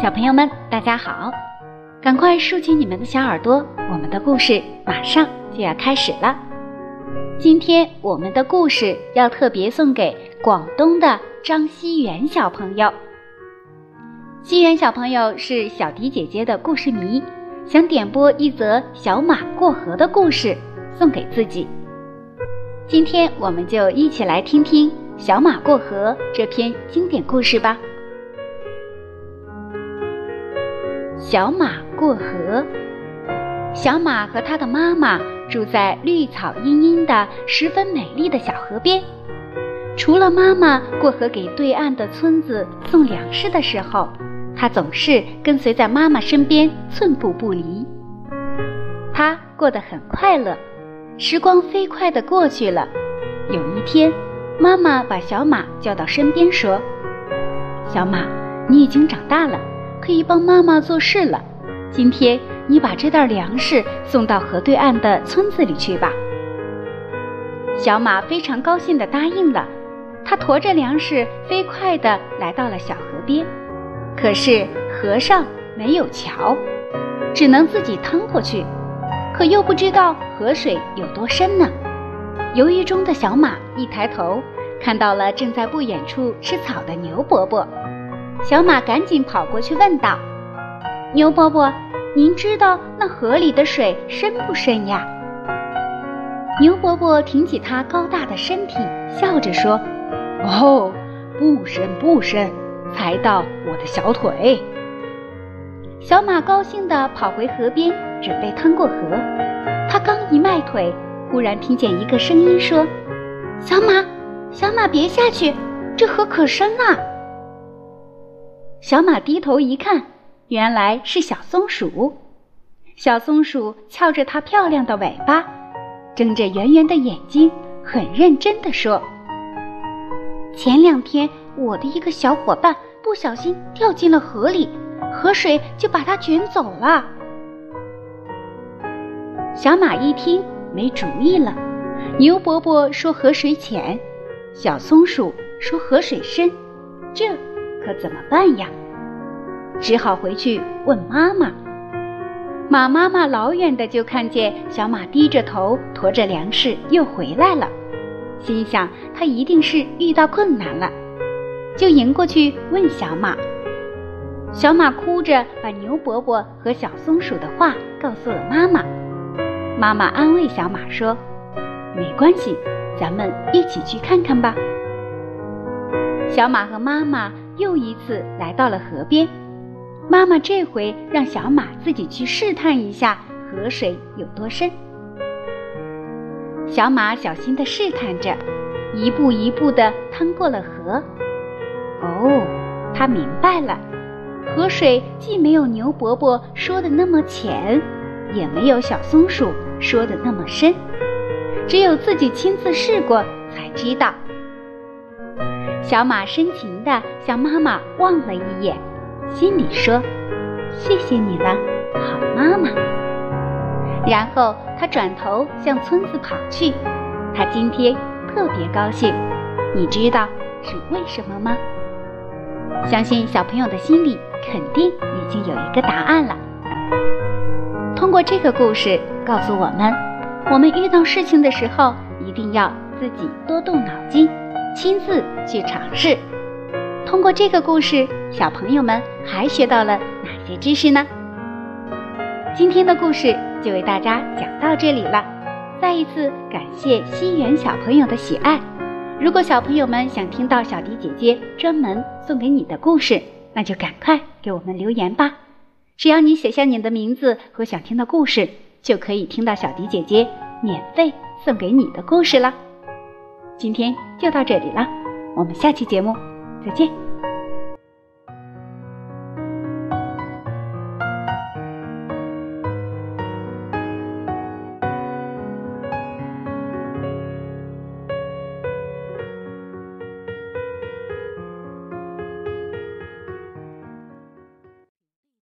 小朋友们，大家好！赶快竖起你们的小耳朵，我们的故事马上就要开始了。今天我们的故事要特别送给广东的张熙元小朋友。熙元小朋友是小迪姐姐的故事迷，想点播一则小马过河的故事送给自己。今天我们就一起来听听《小马过河》这篇经典故事吧。小马过河。小马和他的妈妈住在绿草茵茵的、十分美丽的小河边。除了妈妈过河给对岸的村子送粮食的时候，他总是跟随在妈妈身边，寸步不离。他过得很快乐，时光飞快地过去了。有一天，妈妈把小马叫到身边说：“小马，你已经长大了。”可以帮妈妈做事了。今天你把这袋粮食送到河对岸的村子里去吧。小马非常高兴地答应了。他驮着粮食飞快地来到了小河边，可是河上没有桥，只能自己趟过去。可又不知道河水有多深呢。犹豫中的小马一抬头，看到了正在不远处吃草的牛伯伯。小马赶紧跑过去问道：“牛伯伯，您知道那河里的水深不深呀？”牛伯伯挺起他高大的身体，笑着说：“哦，不深不深，才到我的小腿。”小马高兴地跑回河边，准备趟过河。他刚一迈腿，忽然听见一个声音说：“小马，小马，别下去，这河可深了。”小马低头一看，原来是小松鼠。小松鼠翘着它漂亮的尾巴，睁着圆圆的眼睛，很认真地说：“前两天，我的一个小伙伴不小心掉进了河里，河水就把它卷走了。”小马一听，没主意了。牛伯伯说河水浅，小松鼠说河水深，这……可怎么办呀？只好回去问妈妈。马妈妈老远的就看见小马低着头驮着粮食又回来了，心想他一定是遇到困难了，就迎过去问小马。小马哭着把牛伯伯和小松鼠的话告诉了妈妈。妈妈安慰小马说：“没关系，咱们一起去看看吧。”小马和妈妈。又一次来到了河边，妈妈这回让小马自己去试探一下河水有多深。小马小心地试探着，一步一步地趟过了河。哦，他明白了，河水既没有牛伯伯说的那么浅，也没有小松鼠说的那么深，只有自己亲自试过才知道。小马深情地向妈妈望了一眼，心里说：“谢谢你了，好妈妈。”然后他转头向村子跑去。他今天特别高兴，你知道是为什么吗？相信小朋友的心里肯定已经有一个答案了。通过这个故事告诉我们，我们遇到事情的时候一定要自己多动脑筋。亲自去尝试。通过这个故事，小朋友们还学到了哪些知识呢？今天的故事就为大家讲到这里了。再一次感谢西园小朋友的喜爱。如果小朋友们想听到小迪姐姐专门送给你的故事，那就赶快给我们留言吧。只要你写下你的名字和想听的故事，就可以听到小迪姐姐免费送给你的故事了。今天就到这里了，我们下期节目再见。